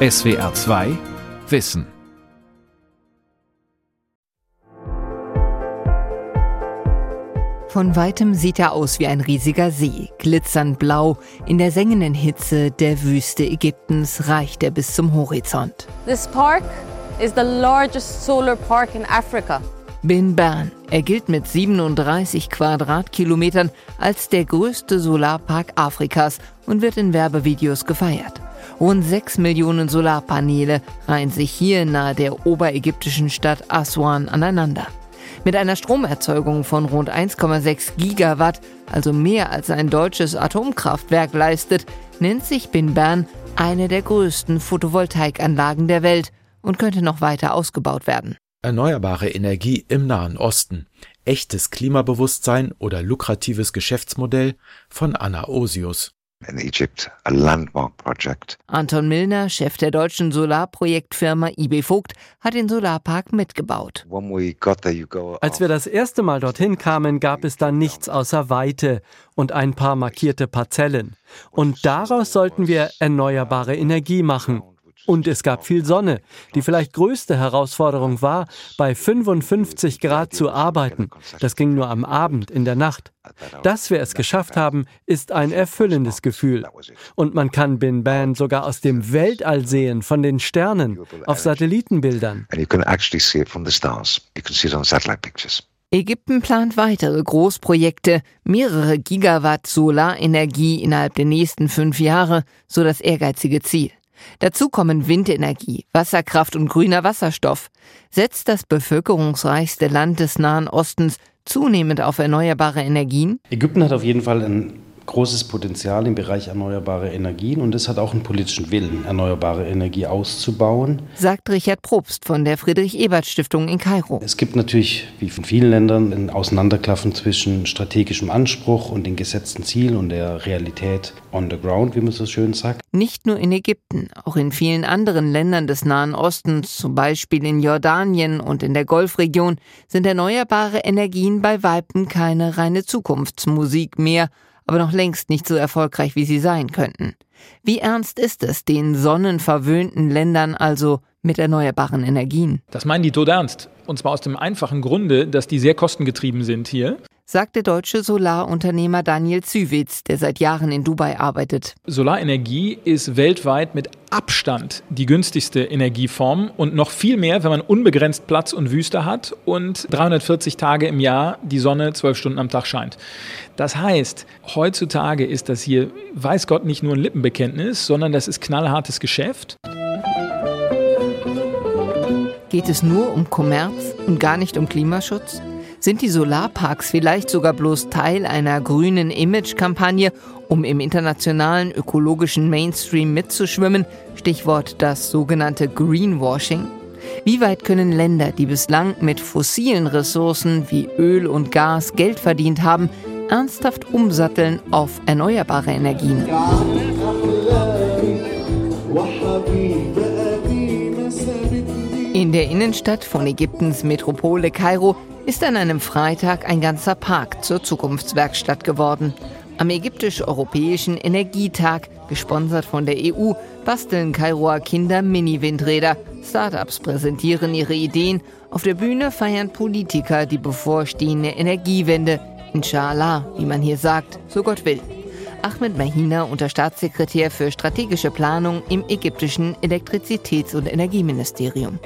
SWR 2 Wissen Von weitem sieht er aus wie ein riesiger See, glitzernd blau. In der sengenden Hitze der Wüste Ägyptens reicht er bis zum Horizont. This park is the largest solar park in Africa. Bin Bern. Er gilt mit 37 Quadratkilometern als der größte Solarpark Afrikas und wird in Werbevideos gefeiert. Rund 6 Millionen Solarpaneele reihen sich hier nahe der oberägyptischen Stadt Aswan aneinander. Mit einer Stromerzeugung von rund 1,6 Gigawatt, also mehr als ein deutsches Atomkraftwerk leistet, nennt sich Bin Bern eine der größten Photovoltaikanlagen der Welt und könnte noch weiter ausgebaut werden. Erneuerbare Energie im Nahen Osten. Echtes Klimabewusstsein oder lukratives Geschäftsmodell von Anna Osius. In Egypt, a landmark project. Anton Milner, Chef der deutschen Solarprojektfirma IB Vogt, hat den Solarpark mitgebaut. Als wir das erste Mal dorthin kamen, gab es da nichts außer Weite und ein paar markierte Parzellen. Und daraus sollten wir erneuerbare Energie machen. Und es gab viel Sonne. Die vielleicht größte Herausforderung war, bei 55 Grad zu arbeiten. Das ging nur am Abend, in der Nacht. Dass wir es geschafft haben, ist ein erfüllendes Gefühl. Und man kann Bin Ban sogar aus dem Weltall sehen, von den Sternen, auf Satellitenbildern. and you can actually see it from the stars. You can see it on satellite pictures. Ägypten plant weitere Großprojekte, mehrere Gigawatt Solarenergie innerhalb der nächsten fünf Jahre, so das ehrgeizige Ziel. Dazu kommen Windenergie, Wasserkraft und grüner Wasserstoff. Setzt das bevölkerungsreichste Land des Nahen Ostens zunehmend auf erneuerbare Energien? Ägypten hat auf jeden Fall ein großes Potenzial im Bereich erneuerbare Energien und es hat auch einen politischen Willen, erneuerbare Energie auszubauen. sagt Richard Probst von der Friedrich-Ebert-Stiftung in Kairo. Es gibt natürlich, wie in vielen Ländern, ein Auseinanderklaffen zwischen strategischem Anspruch und den gesetzten Zielen und der Realität on the ground, wie man so schön sagt. Nicht nur in Ägypten, auch in vielen anderen Ländern des Nahen Ostens, zum Beispiel in Jordanien und in der Golfregion, sind erneuerbare Energien bei Weitem keine reine Zukunftsmusik mehr, aber noch längst nicht so erfolgreich, wie sie sein könnten. Wie ernst ist es, den sonnenverwöhnten Ländern also mit erneuerbaren Energien? Das meinen die tot ernst. Und zwar aus dem einfachen Grunde, dass die sehr kostengetrieben sind hier. Sagt der deutsche Solarunternehmer Daniel Zywitz, der seit Jahren in Dubai arbeitet. Solarenergie ist weltweit mit Abstand die günstigste Energieform und noch viel mehr, wenn man unbegrenzt Platz und Wüste hat und 340 Tage im Jahr die Sonne zwölf Stunden am Tag scheint. Das heißt, heutzutage ist das hier, weiß Gott, nicht nur ein Lippenbekenntnis, sondern das ist knallhartes Geschäft. Geht es nur um Kommerz und gar nicht um Klimaschutz? Sind die Solarparks vielleicht sogar bloß Teil einer grünen Image-Kampagne, um im internationalen ökologischen Mainstream mitzuschwimmen? Stichwort das sogenannte Greenwashing. Wie weit können Länder, die bislang mit fossilen Ressourcen wie Öl und Gas Geld verdient haben, ernsthaft umsatteln auf erneuerbare Energien? In der Innenstadt von Ägyptens Metropole Kairo ist an einem Freitag ein ganzer Park zur Zukunftswerkstatt geworden. Am ägyptisch-europäischen Energietag, gesponsert von der EU, basteln Kairoer Kinder Mini-Windräder. Startups präsentieren ihre Ideen. Auf der Bühne feiern Politiker die bevorstehende Energiewende. Inshallah, wie man hier sagt, so Gott will. Ahmed Mahina, Unterstaatssekretär für strategische Planung im ägyptischen Elektrizitäts- und Energieministerium.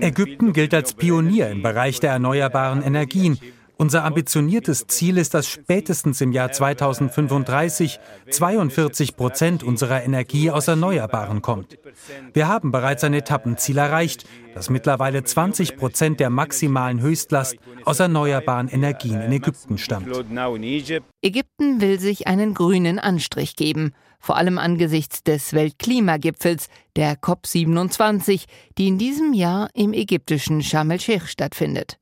Ägypten gilt als Pionier im Bereich der erneuerbaren Energien. Unser ambitioniertes Ziel ist, dass spätestens im Jahr 2035 42 Prozent unserer Energie aus Erneuerbaren kommt. Wir haben bereits ein Etappenziel erreicht, dass mittlerweile 20 Prozent der maximalen Höchstlast aus erneuerbaren Energien in Ägypten stammt. Ägypten will sich einen grünen Anstrich geben, vor allem angesichts des Weltklimagipfels, der COP27, die in diesem Jahr im ägyptischen Sharm el-Sheikh stattfindet.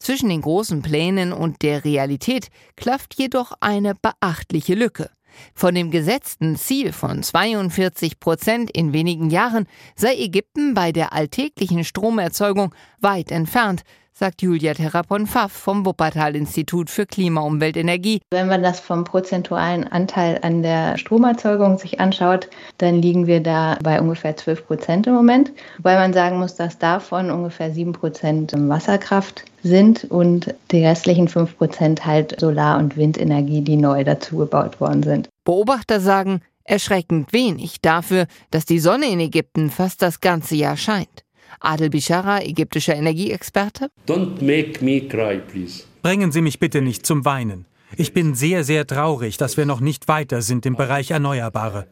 Zwischen den großen Plänen und der Realität klafft jedoch eine beachtliche Lücke. Von dem gesetzten Ziel von 42 Prozent in wenigen Jahren sei Ägypten bei der alltäglichen Stromerzeugung weit entfernt, sagt Julia Terrapon-Pfaff vom Wuppertal-Institut für Klima, Umwelt, Energie. Wenn man das vom prozentualen Anteil an der Stromerzeugung sich anschaut, dann liegen wir da bei ungefähr 12 Prozent im Moment. Wobei man sagen muss, dass davon ungefähr 7 Prozent Wasserkraft sind und die restlichen 5 Prozent halt Solar- und Windenergie, die neu dazugebaut worden sind. Beobachter sagen, erschreckend wenig dafür, dass die Sonne in Ägypten fast das ganze Jahr scheint. Adel Bishara, ägyptischer Energieexperte. Don't make me cry, please. Bringen Sie mich bitte nicht zum Weinen. Ich bin sehr, sehr traurig, dass wir noch nicht weiter sind im Bereich Erneuerbare.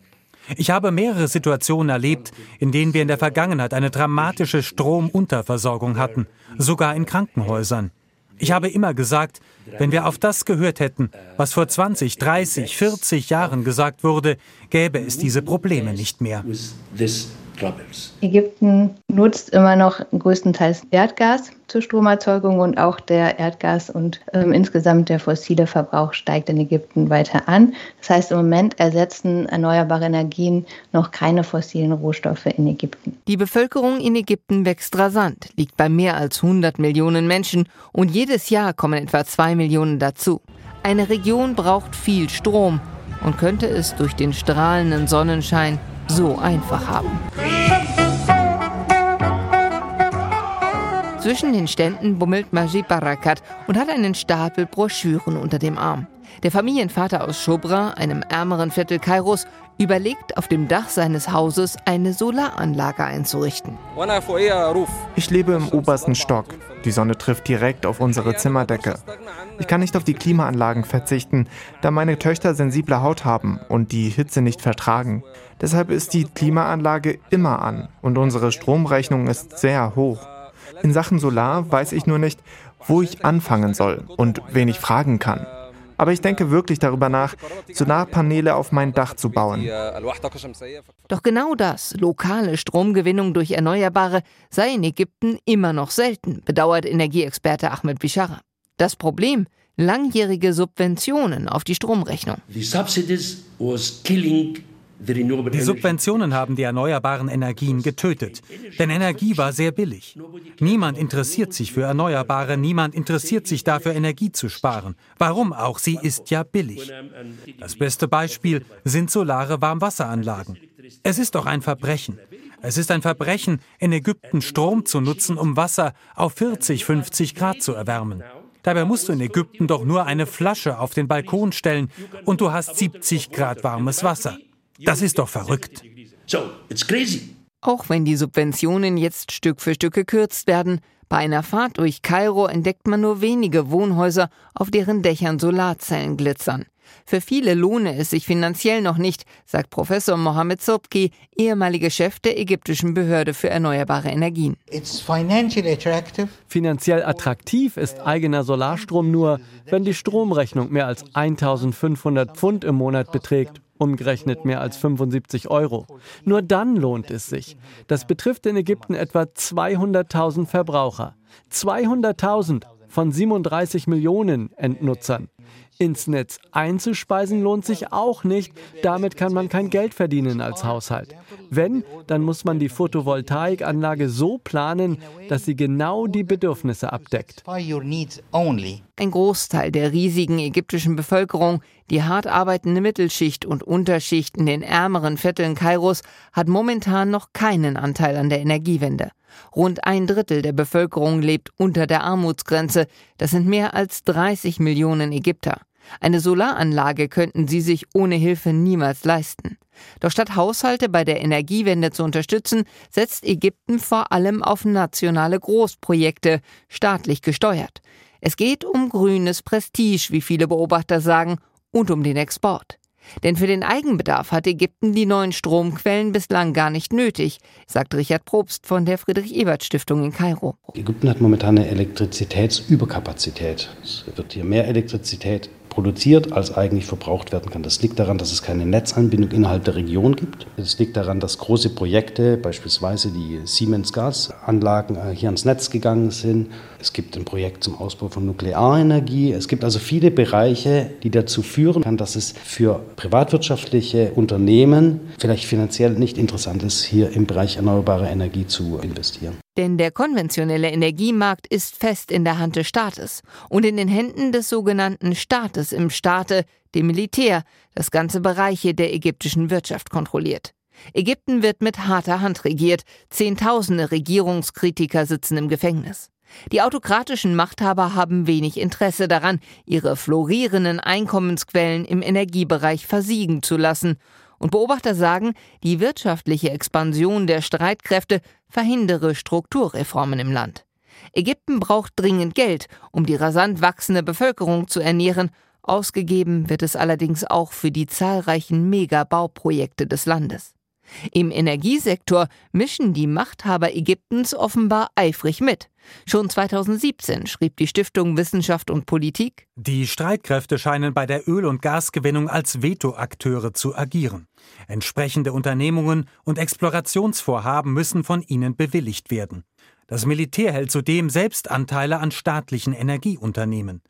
Ich habe mehrere Situationen erlebt, in denen wir in der Vergangenheit eine dramatische Stromunterversorgung hatten, sogar in Krankenhäusern. Ich habe immer gesagt, wenn wir auf das gehört hätten, was vor 20, 30, 40 Jahren gesagt wurde, gäbe es diese Probleme nicht mehr. Ägypten nutzt immer noch größtenteils Erdgas zur Stromerzeugung und auch der Erdgas und ähm, insgesamt der fossile Verbrauch steigt in Ägypten weiter an. Das heißt, im Moment ersetzen erneuerbare Energien noch keine fossilen Rohstoffe in Ägypten. Die Bevölkerung in Ägypten wächst rasant, liegt bei mehr als 100 Millionen Menschen und jedes Jahr kommen etwa 2 Millionen dazu. Eine Region braucht viel Strom und könnte es durch den strahlenden Sonnenschein so einfach haben. Zwischen den Ständen bummelt Majid Barakat und hat einen Stapel Broschüren unter dem Arm. Der Familienvater aus Shobra, einem ärmeren Viertel Kairos, überlegt, auf dem Dach seines Hauses eine Solaranlage einzurichten. Ich lebe im obersten Stock. Die Sonne trifft direkt auf unsere Zimmerdecke. Ich kann nicht auf die Klimaanlagen verzichten, da meine Töchter sensible Haut haben und die Hitze nicht vertragen. Deshalb ist die Klimaanlage immer an und unsere Stromrechnung ist sehr hoch. In Sachen Solar weiß ich nur nicht, wo ich anfangen soll und wen ich fragen kann. Aber ich denke wirklich darüber nach, Solarpaneele auf mein Dach zu bauen. Doch genau das, lokale Stromgewinnung durch Erneuerbare, sei in Ägypten immer noch selten, bedauert Energieexperte Ahmed Bishara. Das Problem, langjährige Subventionen auf die Stromrechnung. The subsidies was killing die Subventionen haben die erneuerbaren Energien getötet, denn Energie war sehr billig. Niemand interessiert sich für Erneuerbare, niemand interessiert sich dafür, Energie zu sparen. Warum auch? Sie ist ja billig. Das beste Beispiel sind solare Warmwasseranlagen. Es ist doch ein Verbrechen. Es ist ein Verbrechen, in Ägypten Strom zu nutzen, um Wasser auf 40, 50 Grad zu erwärmen. Dabei musst du in Ägypten doch nur eine Flasche auf den Balkon stellen und du hast 70 Grad warmes Wasser. Das ist doch verrückt. Auch wenn die Subventionen jetzt Stück für Stück gekürzt werden, bei einer Fahrt durch Kairo entdeckt man nur wenige Wohnhäuser, auf deren Dächern Solarzellen glitzern. Für viele lohne es sich finanziell noch nicht, sagt Professor Mohamed Sobki, ehemaliger Chef der ägyptischen Behörde für erneuerbare Energien. Finanziell attraktiv ist eigener Solarstrom nur, wenn die Stromrechnung mehr als 1500 Pfund im Monat beträgt umgerechnet mehr als 75 Euro. Nur dann lohnt es sich. Das betrifft in Ägypten etwa 200.000 Verbraucher. 200.000 von 37 Millionen Endnutzern. Ins Netz einzuspeisen lohnt sich auch nicht. Damit kann man kein Geld verdienen als Haushalt. Wenn, dann muss man die Photovoltaikanlage so planen, dass sie genau die Bedürfnisse abdeckt. Ein Großteil der riesigen ägyptischen Bevölkerung, die hart arbeitende Mittelschicht und Unterschicht in den ärmeren Vierteln Kairos, hat momentan noch keinen Anteil an der Energiewende. Rund ein Drittel der Bevölkerung lebt unter der Armutsgrenze. Das sind mehr als 30 Millionen Ägypter. Eine Solaranlage könnten sie sich ohne Hilfe niemals leisten. Doch statt Haushalte bei der Energiewende zu unterstützen, setzt Ägypten vor allem auf nationale Großprojekte, staatlich gesteuert. Es geht um grünes Prestige, wie viele Beobachter sagen, und um den Export. Denn für den Eigenbedarf hat Ägypten die neuen Stromquellen bislang gar nicht nötig, sagt Richard Probst von der Friedrich-Ebert-Stiftung in Kairo. Ägypten hat momentan eine Elektrizitätsüberkapazität. Es wird hier mehr Elektrizität produziert, als eigentlich verbraucht werden kann. Das liegt daran, dass es keine Netzanbindung innerhalb der Region gibt. Es liegt daran, dass große Projekte, beispielsweise die Siemens Gasanlagen, äh, hier ans Netz gegangen sind Es gibt ein Projekt zum Ausbau von Nuklearenergie. Es gibt also viele Bereiche, die dazu führen kann, dass es für privatwirtschaftliche Unternehmen vielleicht finanziell nicht interessant ist, hier im Bereich erneuerbare Energie zu investieren. Denn der konventionelle Energiemarkt ist fest in der Hand des Staates und in den Händen des sogenannten Staates im Staate, dem Militär, das ganze Bereiche der ägyptischen Wirtschaft kontrolliert. Ägypten wird mit harter Hand regiert, Zehntausende Regierungskritiker sitzen im Gefängnis. Die autokratischen Machthaber haben wenig Interesse daran, ihre florierenden Einkommensquellen im Energiebereich versiegen zu lassen, und Beobachter sagen, die wirtschaftliche Expansion der Streitkräfte verhindere Strukturreformen im Land. Ägypten braucht dringend Geld, um die rasant wachsende Bevölkerung zu ernähren, ausgegeben wird es allerdings auch für die zahlreichen Megabauprojekte des Landes. Im Energiesektor mischen die Machthaber Ägyptens offenbar eifrig mit. Schon 2017 schrieb die Stiftung Wissenschaft und Politik Die Streitkräfte scheinen bei der Öl- und Gasgewinnung als Vetoakteure zu agieren. Entsprechende Unternehmungen und Explorationsvorhaben müssen von ihnen bewilligt werden. Das Militär hält zudem selbst Anteile an staatlichen Energieunternehmen.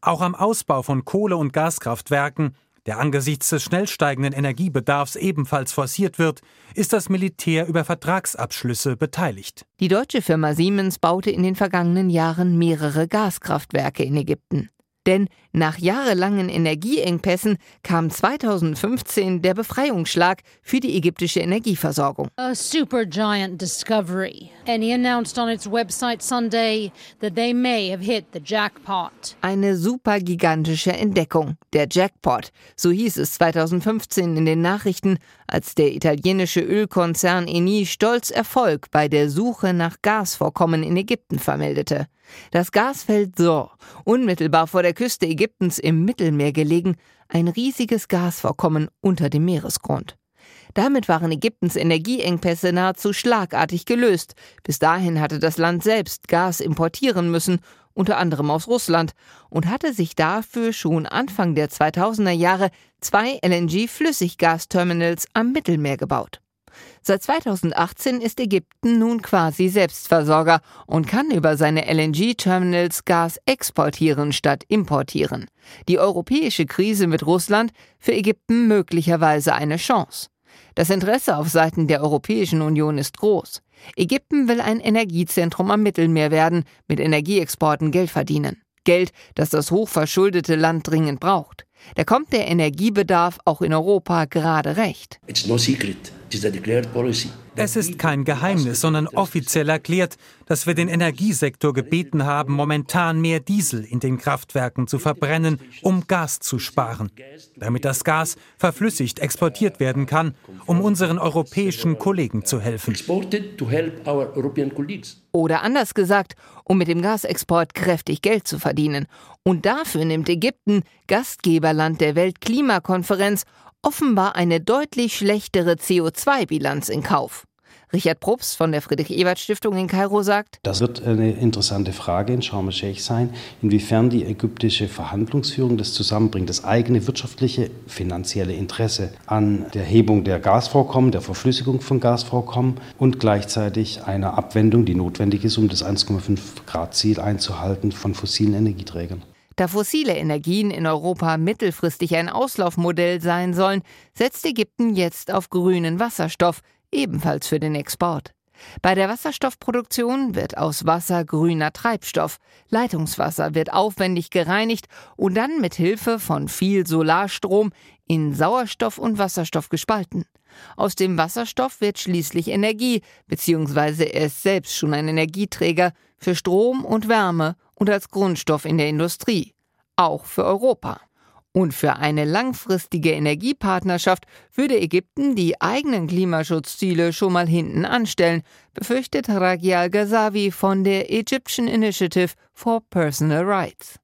Auch am Ausbau von Kohle- und Gaskraftwerken der angesichts des schnell steigenden Energiebedarfs ebenfalls forciert wird, ist das Militär über Vertragsabschlüsse beteiligt. Die deutsche Firma Siemens baute in den vergangenen Jahren mehrere Gaskraftwerke in Ägypten. Denn nach jahrelangen Energieengpässen kam 2015 der Befreiungsschlag für die ägyptische Energieversorgung. A supergiant discovery. And he announced on its website Sunday that they may have hit the jackpot. Eine supergigantische Entdeckung, der Jackpot, so hieß es 2015 in den Nachrichten, als der italienische Ölkonzern Eni stolz Erfolg bei der Suche nach Gasvorkommen in Ägypten vermeldete. Das Gasfeld Sor, unmittelbar vor der Küste Ägyptens im Mittelmeer gelegen, ein riesiges Gasvorkommen unter dem Meeresgrund. Damit waren Ägyptens Energieengpässe nahezu schlagartig gelöst. Bis dahin hatte das Land selbst Gas importieren müssen, unter anderem aus Russland, und hatte sich dafür schon Anfang der 2000er Jahre zwei LNG-Flüssiggasterminals am Mittelmeer gebaut. Seit 2018 ist Ägypten nun quasi Selbstversorger und kann über seine LNG-Terminals Gas exportieren statt importieren. Die europäische Krise mit Russland für Ägypten möglicherweise eine Chance. Das Interesse auf Seiten der Europäischen Union ist groß. Ägypten will ein Energiezentrum am Mittelmeer werden, mit Energieexporten Geld verdienen. Geld, das das hochverschuldete Land dringend braucht. Da kommt der Energiebedarf auch in Europa gerade recht. It's no secret. Es ist kein Geheimnis, sondern offiziell erklärt, dass wir den Energiesektor gebeten haben, momentan mehr Diesel in den Kraftwerken zu verbrennen, um Gas zu sparen, damit das Gas verflüssigt exportiert werden kann, um unseren europäischen Kollegen zu helfen. Oder anders gesagt, um mit dem Gasexport kräftig Geld zu verdienen. Und dafür nimmt Ägypten, Gastgeberland der Weltklimakonferenz, offenbar eine deutlich schlechtere CO2-Bilanz in Kauf. Richard Probst von der Friedrich-Ebert-Stiftung in Kairo sagt, Das wird eine interessante Frage in Sharm el-Sheikh sein, inwiefern die ägyptische Verhandlungsführung das zusammenbringt, das eigene wirtschaftliche, finanzielle Interesse an der Hebung der Gasvorkommen, der Verflüssigung von Gasvorkommen und gleichzeitig einer Abwendung, die notwendig ist, um das 1,5 Grad Ziel einzuhalten von fossilen Energieträgern. Da fossile Energien in Europa mittelfristig ein Auslaufmodell sein sollen, setzt Ägypten jetzt auf grünen Wasserstoff, ebenfalls für den Export. Bei der Wasserstoffproduktion wird aus Wasser grüner Treibstoff. Leitungswasser wird aufwendig gereinigt und dann mit Hilfe von viel Solarstrom in Sauerstoff und Wasserstoff gespalten. Aus dem Wasserstoff wird schließlich Energie, beziehungsweise er ist selbst schon ein Energieträger für Strom und Wärme und als Grundstoff in der Industrie. Auch für Europa. Und für eine langfristige Energiepartnerschaft würde Ägypten die eigenen Klimaschutzziele schon mal hinten anstellen, befürchtet Ragi Al-Ghazavi von der Egyptian Initiative for Personal Rights.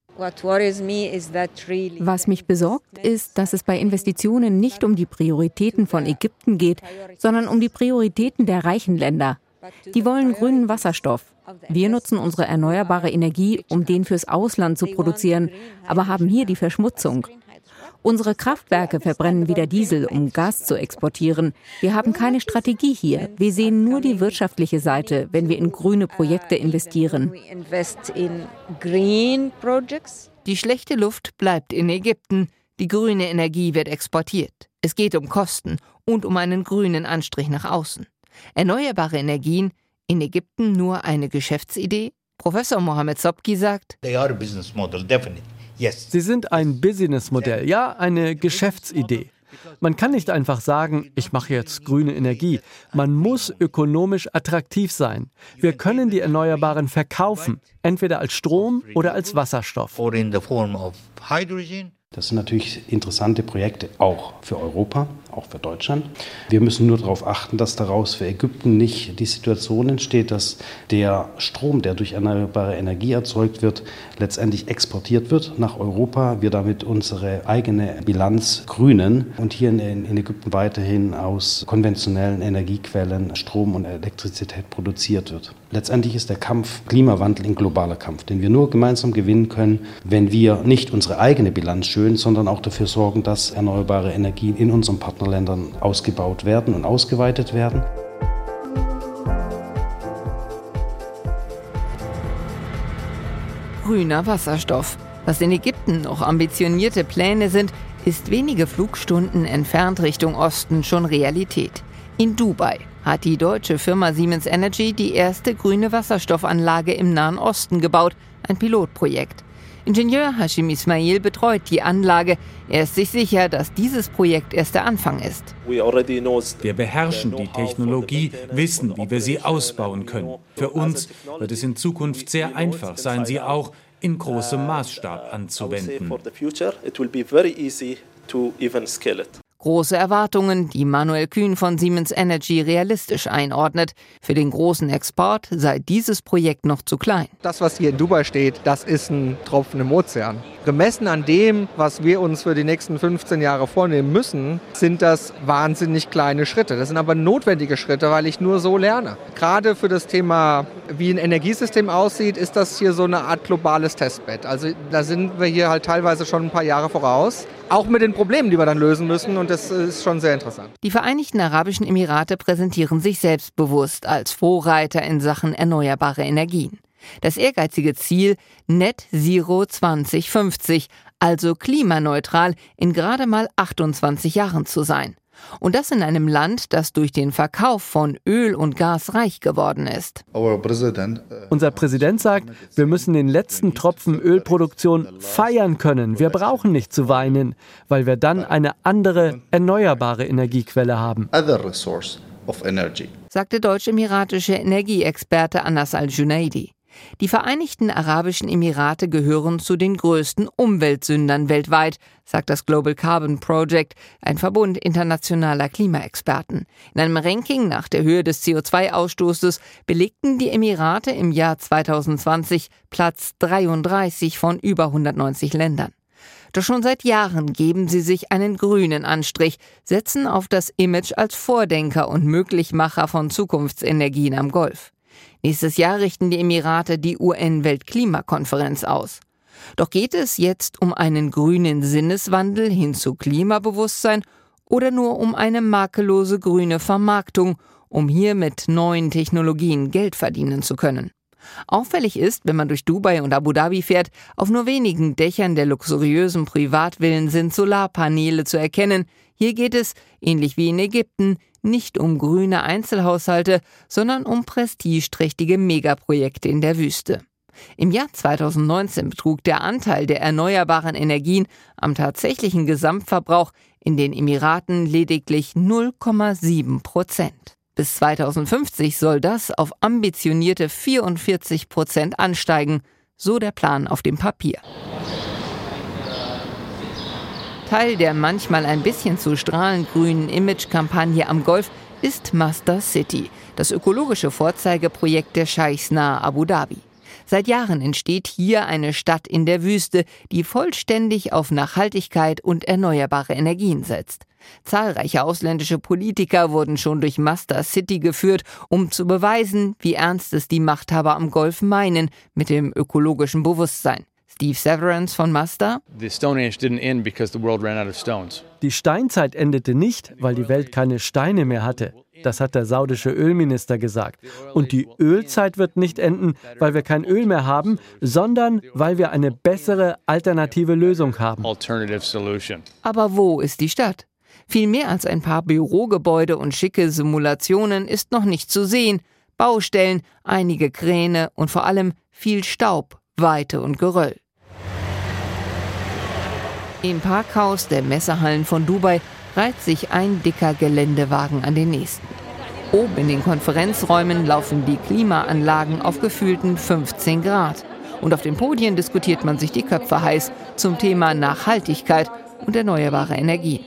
Was mich besorgt, ist, dass es bei Investitionen nicht um die Prioritäten von Ägypten geht, sondern um die Prioritäten der reichen Länder. Die wollen grünen Wasserstoff. Wir nutzen unsere erneuerbare Energie, um den fürs Ausland zu produzieren, aber haben hier die Verschmutzung. Unsere Kraftwerke verbrennen wieder Diesel, um Gas zu exportieren. Wir haben keine Strategie hier. Wir sehen nur die wirtschaftliche Seite, wenn wir in grüne Projekte investieren. Die schlechte Luft bleibt in Ägypten. Die grüne Energie wird exportiert. Es geht um Kosten und um einen grünen Anstrich nach außen. Erneuerbare Energien in Ägypten nur eine Geschäftsidee? Professor Mohamed Sobki sagt, Sie sind ein Businessmodell, ja, eine Geschäftsidee. Man kann nicht einfach sagen, ich mache jetzt grüne Energie. Man muss ökonomisch attraktiv sein. Wir können die Erneuerbaren verkaufen, entweder als Strom oder als Wasserstoff. Das sind natürlich interessante Projekte auch für Europa, auch für Deutschland. Wir müssen nur darauf achten, dass daraus für Ägypten nicht die Situation entsteht, dass der Strom, der durch erneuerbare Energie erzeugt wird, letztendlich exportiert wird nach Europa. Wir damit unsere eigene Bilanz grünen und hier in, Ägypten weiterhin aus konventionellen Energiequellen Strom und Elektrizität produziert wird. Letztendlich ist der Kampf Klimawandel ein globaler Kampf, den wir nur gemeinsam gewinnen können, wenn wir nicht unsere eigene Bilanz schön, sondern auch dafür sorgen, dass erneuerbare Energien in unseren Partnerländern ausgebaut werden und ausgeweitet werden. Grüner Wasserstoff. Was in Ägypten noch ambitionierte Pläne sind, ist wenige Flugstunden entfernt Richtung Osten schon Realität. In Dubai hat die deutsche Firma Siemens Energy die erste grüne Wasserstoffanlage im Nahen Osten gebaut, ein Pilotprojekt. Ingenieur Hashim Ismail betreut die Anlage. Er ist sich sicher, dass dieses Projekt erst der Anfang ist. Wir beherrschen die Technologie, wissen, wie wir sie ausbauen können. Für uns wird es in Zukunft sehr einfach sein, sie auch in großem Maßstab anzuwenden. Große Erwartungen, die Manuel Kühn von Siemens Energy realistisch einordnet. Für den großen Export sei dieses Projekt noch zu klein. Das, was hier in Dubai steht, das ist ein Tropfen im Ozean. Gemessen an dem, was wir uns für die nächsten 15 Jahre vornehmen müssen, sind das wahnsinnig kleine Schritte. Das sind aber notwendige Schritte, weil ich nur so lerne. Gerade für das Thema, wie ein Energiesystem aussieht, ist das hier so eine Art globales Testbett. Also da sind wir hier halt teilweise schon ein paar Jahre voraus. Auch mit den Problemen, die wir dann lösen müssen. Und das ist schon sehr interessant. Die Vereinigten Arabischen Emirate präsentieren sich selbstbewusst als Vorreiter in Sachen erneuerbare Energien. Das ehrgeizige Ziel Net Zero 2050, also klimaneutral in gerade mal 28 Jahren zu sein. Und das in einem Land, das durch den Verkauf von Öl und Gas reich geworden ist. Unser Präsident sagt, wir müssen den letzten Tropfen Ölproduktion feiern können. Wir brauchen nicht zu weinen, weil wir dann eine andere, erneuerbare Energiequelle haben. Sagte deutsch-emiratische Energieexperte Anas al-Junaidi. Die Vereinigten Arabischen Emirate gehören zu den größten Umweltsündern weltweit, sagt das Global Carbon Project, ein Verbund internationaler Klimaexperten. In einem Ranking nach der Höhe des CO2-Ausstoßes belegten die Emirate im Jahr 2020 Platz 33 von über 190 Ländern. Doch schon seit Jahren geben sie sich einen grünen Anstrich, setzen auf das Image als Vordenker und Möglichmacher von Zukunftsenergien am Golf. Nächstes Jahr richten die Emirate die UN-Weltklimakonferenz aus. Doch geht es jetzt um einen grünen Sinneswandel hin zu Klimabewusstsein oder nur um eine makellose grüne Vermarktung, um hier mit neuen Technologien Geld verdienen zu können? Auffällig ist, wenn man durch Dubai und Abu Dhabi fährt, auf nur wenigen Dächern der luxuriösen Privatvillen sind Solarpaneele zu erkennen. Hier geht es, ähnlich wie in Ägypten, nicht um grüne Einzelhaushalte, sondern um prestigeträchtige Megaprojekte in der Wüste. Im Jahr 2019 betrug der Anteil der erneuerbaren Energien am tatsächlichen Gesamtverbrauch in den Emiraten lediglich 0,7 Prozent. Bis 2050 soll das auf ambitionierte 44 Prozent ansteigen, so der Plan auf dem Papier. Teil der manchmal ein bisschen zu strahlend grünen Image-Kampagne am Golf ist Master City, das ökologische Vorzeigeprojekt der Scheichs nahe Abu Dhabi. Seit Jahren entsteht hier eine Stadt in der Wüste, die vollständig auf Nachhaltigkeit und erneuerbare Energien setzt. Zahlreiche ausländische Politiker wurden schon durch Master City geführt, um zu beweisen, wie ernst es die Machthaber am Golf meinen mit dem ökologischen Bewusstsein. Steve Severance von Mazda. Die Steinzeit endete nicht, weil die Welt keine Steine mehr hatte. Das hat der saudische Ölminister gesagt. Und die Ölzeit wird nicht enden, weil wir kein Öl mehr haben, sondern weil wir eine bessere alternative Lösung haben. Aber wo ist die Stadt? Viel mehr als ein paar Bürogebäude und schicke Simulationen ist noch nicht zu sehen. Baustellen, einige Kräne und vor allem viel Staub, Weite und Geröll. Im Parkhaus der Messehallen von Dubai reiht sich ein dicker Geländewagen an den nächsten. Oben in den Konferenzräumen laufen die Klimaanlagen auf gefühlten 15 Grad. Und auf den Podien diskutiert man sich die Köpfe heiß zum Thema Nachhaltigkeit und erneuerbare Energie.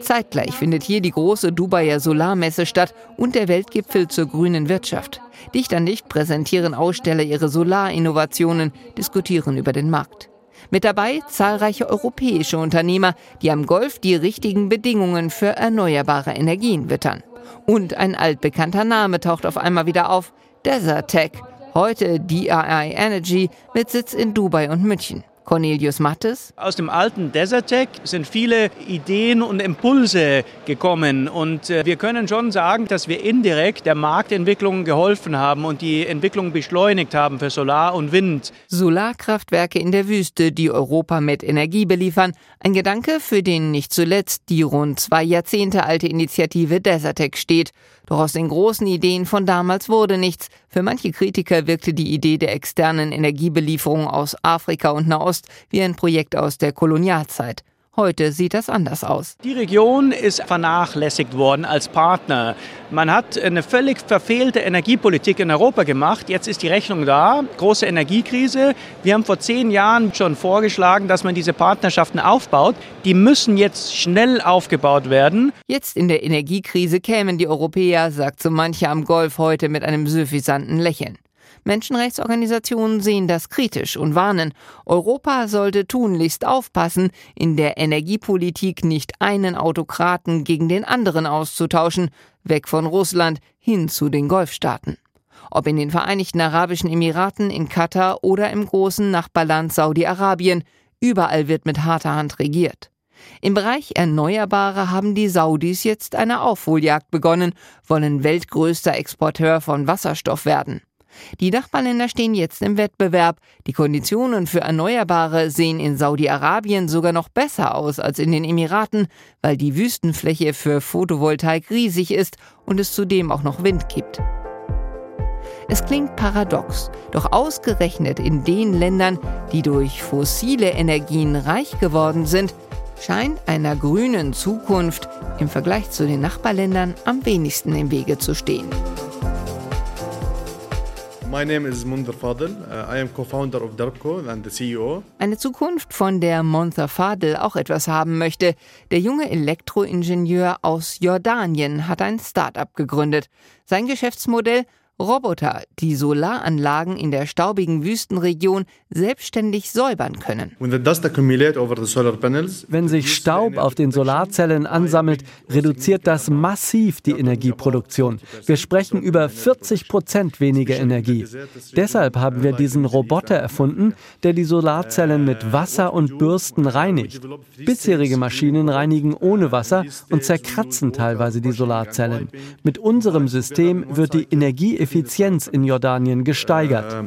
Zeitgleich findet hier die große Dubaier Solarmesse statt und der Weltgipfel zur grünen Wirtschaft. Dicht an dicht präsentieren Aussteller ihre Solarinnovationen, diskutieren über den Markt. Mit dabei zahlreiche europäische Unternehmer, die am Golf die richtigen Bedingungen für erneuerbare Energien wittern. Und ein altbekannter Name taucht auf einmal wieder auf, Desertec, heute DRI Energy mit Sitz in Dubai und München. Cornelius Mattes. Aus dem alten Desertec sind viele Ideen und Impulse gekommen und äh, wir können schon sagen, dass wir indirekt der Marktentwicklung geholfen haben und die Entwicklung beschleunigt haben für Solar und Wind. Solarkraftwerke in der Wüste, die Europa mit Energie beliefern, ein Gedanke, für den nicht zuletzt die rund zwei Jahrzehnte alte Initiative Desertec steht. Doch aus den großen Ideen von damals wurde nichts. Für manche Kritiker wirkte die Idee der externen Energiebelieferung aus Afrika und Nahost wie ein Projekt aus der Kolonialzeit. Heute sieht das anders aus. Die Region ist vernachlässigt worden als Partner. Man hat eine völlig verfehlte Energiepolitik in Europa gemacht. Jetzt ist die Rechnung da. Große Energiekrise. Wir haben vor zehn Jahren schon vorgeschlagen, dass man diese Partnerschaften aufbaut. Die müssen jetzt schnell aufgebaut werden. Jetzt in der Energiekrise kämen die Europäer, sagt so mancher am Golf heute mit einem suffisanten Lächeln. Menschenrechtsorganisationen sehen das kritisch und warnen, Europa sollte tunlichst aufpassen, in der Energiepolitik nicht einen Autokraten gegen den anderen auszutauschen, weg von Russland hin zu den Golfstaaten. Ob in den Vereinigten Arabischen Emiraten, in Katar oder im großen Nachbarland Saudi-Arabien, überall wird mit harter Hand regiert. Im Bereich Erneuerbare haben die Saudis jetzt eine Aufholjagd begonnen, wollen weltgrößter Exporteur von Wasserstoff werden. Die Nachbarländer stehen jetzt im Wettbewerb. Die Konditionen für Erneuerbare sehen in Saudi-Arabien sogar noch besser aus als in den Emiraten, weil die Wüstenfläche für Photovoltaik riesig ist und es zudem auch noch Wind gibt. Es klingt paradox, doch ausgerechnet in den Ländern, die durch fossile Energien reich geworden sind, scheint einer grünen Zukunft im Vergleich zu den Nachbarländern am wenigsten im Wege zu stehen. My name is Munder Fadel. Uh, I am co-founder of Darbco and the CEO. Eine Zukunft, von der Munder Fadel auch etwas haben möchte. Der junge Elektroingenieur aus Jordanien hat ein Start-up gegründet. Sein Geschäftsmodell Roboter, die Solaranlagen in der staubigen Wüstenregion selbstständig säubern können. Wenn sich Staub auf den Solarzellen ansammelt, reduziert das massiv die Energieproduktion. Wir sprechen über 40 Prozent weniger Energie. Deshalb haben wir diesen Roboter erfunden, der die Solarzellen mit Wasser und Bürsten reinigt. Bisherige Maschinen reinigen ohne Wasser und zerkratzen teilweise die Solarzellen. Mit unserem System wird die Energie Effizienz in Jordanien gesteigert.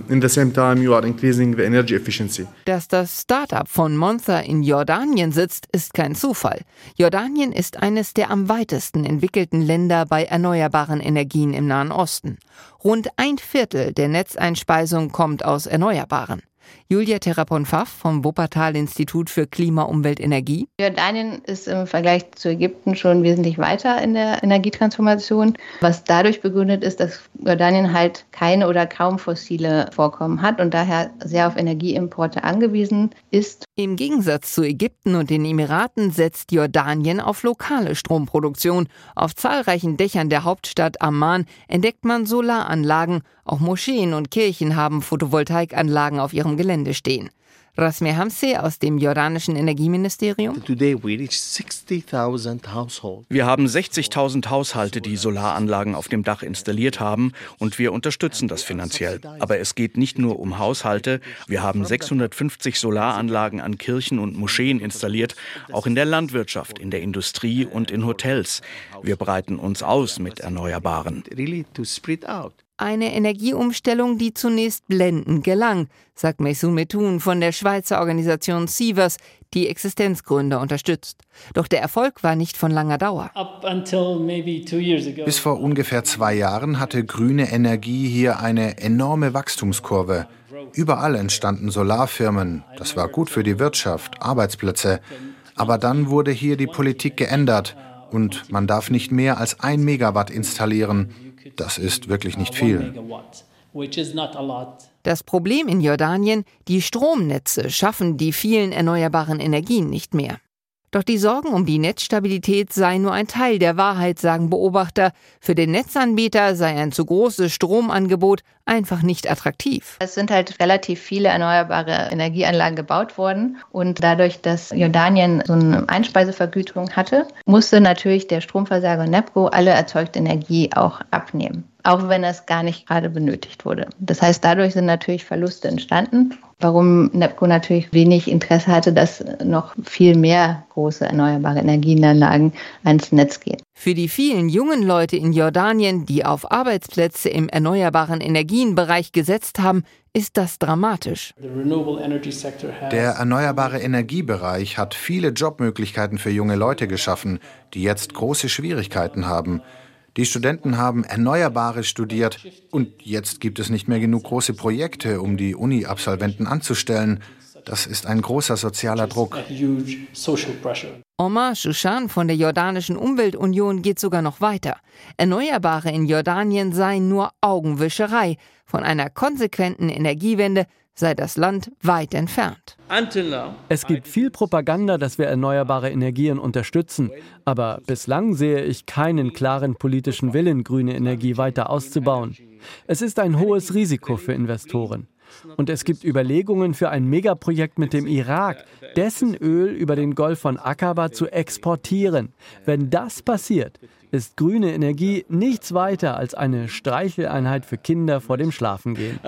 Dass das Startup von Monza in Jordanien sitzt, ist kein Zufall. Jordanien ist eines der am weitesten entwickelten Länder bei erneuerbaren Energien im Nahen Osten. Rund ein Viertel der Netzeinspeisung kommt aus Erneuerbaren. Julia Terrapon-Pfaff vom Wuppertal-Institut für Klima, Umwelt, Energie. Jordanien ist im Vergleich zu Ägypten schon wesentlich weiter in der Energietransformation, was dadurch begründet ist, dass Jordanien halt keine oder kaum fossile Vorkommen hat und daher sehr auf Energieimporte angewiesen ist. Im Gegensatz zu Ägypten und den Emiraten setzt Jordanien auf lokale Stromproduktion. Auf zahlreichen Dächern der Hauptstadt Amman entdeckt man Solaranlagen. Auch Moscheen und Kirchen haben Photovoltaikanlagen auf ihrem Gelände stehen. Rasmi Hamse aus dem jordanischen Energieministerium. Wir haben 60.000 Haushalte, die Solaranlagen auf dem Dach installiert haben und wir unterstützen das finanziell. Aber es geht nicht nur um Haushalte. Wir haben 650 Solaranlagen an Kirchen und Moscheen installiert, auch in der Landwirtschaft, in der Industrie und in Hotels. Wir breiten uns aus mit Erneuerbaren. Eine Energieumstellung, die zunächst blendend gelang, sagt Meisun Metun von der Schweizer Organisation Sievers, die Existenzgründer unterstützt. Doch der Erfolg war nicht von langer Dauer. Bis vor ungefähr zwei Jahren hatte grüne Energie hier eine enorme Wachstumskurve. Überall entstanden Solarfirmen. Das war gut für die Wirtschaft, Arbeitsplätze. Aber dann wurde hier die Politik geändert und man darf nicht mehr als ein Megawatt installieren. Das ist wirklich nicht viel. Das Problem in Jordanien, die Stromnetze schaffen die vielen erneuerbaren Energien nicht mehr. Doch die Sorgen um die Netzstabilität seien nur ein Teil der Wahrheit, sagen Beobachter. Für den Netzanbieter sei ein zu großes Stromangebot einfach nicht attraktiv. Es sind halt relativ viele erneuerbare Energieanlagen gebaut worden und dadurch, dass Jordanien so eine Einspeisevergütung hatte, musste natürlich der Stromversorger NEPCO alle erzeugte Energie auch abnehmen auch wenn es gar nicht gerade benötigt wurde. Das heißt, dadurch sind natürlich Verluste entstanden, warum NEPCO natürlich wenig Interesse hatte, dass noch viel mehr große erneuerbare Energienanlagen ans Netz gehen. Für die vielen jungen Leute in Jordanien, die auf Arbeitsplätze im erneuerbaren Energienbereich gesetzt haben, ist das dramatisch. Der erneuerbare Energiebereich hat viele Jobmöglichkeiten für junge Leute geschaffen, die jetzt große Schwierigkeiten haben. Die Studenten haben Erneuerbare studiert und jetzt gibt es nicht mehr genug große Projekte, um die Uni-Absolventen anzustellen. Das ist ein großer sozialer Druck. Omar Shushan von der Jordanischen Umweltunion geht sogar noch weiter. Erneuerbare in Jordanien seien nur Augenwischerei. Von einer konsequenten Energiewende sei das Land weit entfernt. Es gibt viel Propaganda, dass wir erneuerbare Energien unterstützen, aber bislang sehe ich keinen klaren politischen Willen, grüne Energie weiter auszubauen. Es ist ein hohes Risiko für Investoren. Und es gibt Überlegungen für ein Megaprojekt mit dem Irak, dessen Öl über den Golf von Aqaba zu exportieren. Wenn das passiert, ist grüne Energie nichts weiter als eine Streicheleinheit für Kinder vor dem Schlafengehen.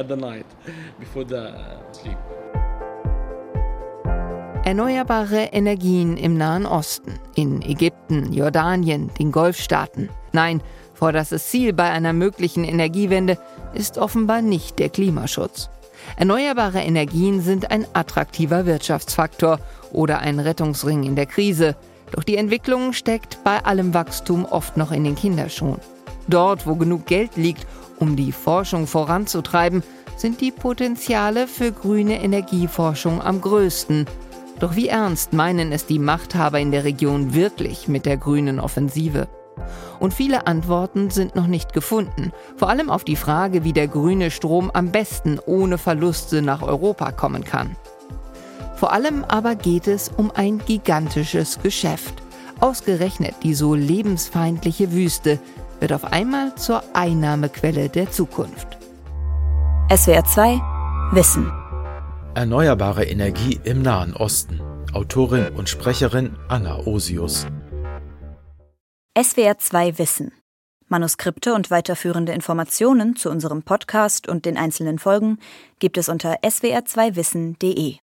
Erneuerbare Energien im Nahen Osten, in Ägypten, Jordanien, den Golfstaaten. Nein, vor das Ziel bei einer möglichen Energiewende ist offenbar nicht der Klimaschutz. Erneuerbare Energien sind ein attraktiver Wirtschaftsfaktor oder ein Rettungsring in der Krise. Doch die Entwicklung steckt bei allem Wachstum oft noch in den Kinderschuhen. Dort, wo genug Geld liegt, um die Forschung voranzutreiben, sind die Potenziale für grüne Energieforschung am größten. Doch wie ernst meinen es die Machthaber in der Region wirklich mit der grünen Offensive? Und viele Antworten sind noch nicht gefunden, vor allem auf die Frage, wie der grüne Strom am besten ohne Verluste nach Europa kommen kann. Vor allem aber geht es um ein gigantisches Geschäft. Ausgerechnet die so lebensfeindliche Wüste wird auf einmal zur Einnahmequelle der Zukunft. SWR 2 Wissen Erneuerbare Energie im Nahen Osten. Autorin und Sprecherin Anna Osius. SWR 2 Wissen. Manuskripte und weiterführende Informationen zu unserem Podcast und den einzelnen Folgen gibt es unter swr2wissen.de.